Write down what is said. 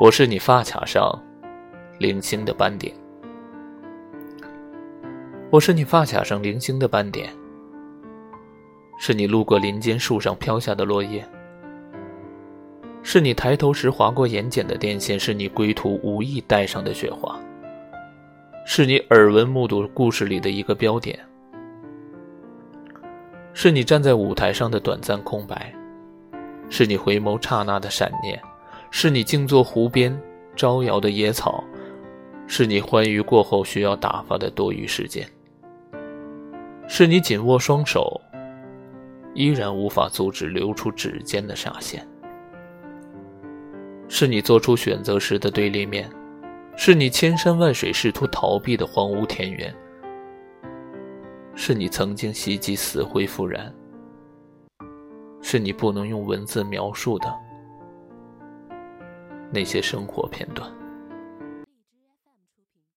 我是你发卡上零星的斑点，我是你发卡上零星的斑点，是你路过林间树上飘下的落叶，是你抬头时划过眼睑的电线，是你归途无意带上的雪花，是你耳闻目睹故事里的一个标点，是你站在舞台上的短暂空白，是你回眸刹那的闪念。是你静坐湖边招摇的野草，是你欢愉过后需要打发的多余时间，是你紧握双手，依然无法阻止流出指尖的傻线，是你做出选择时的对立面，是你千山万水试图逃避的荒芜田园，是你曾经袭击死灰复燃，是你不能用文字描述的。那些生活片段。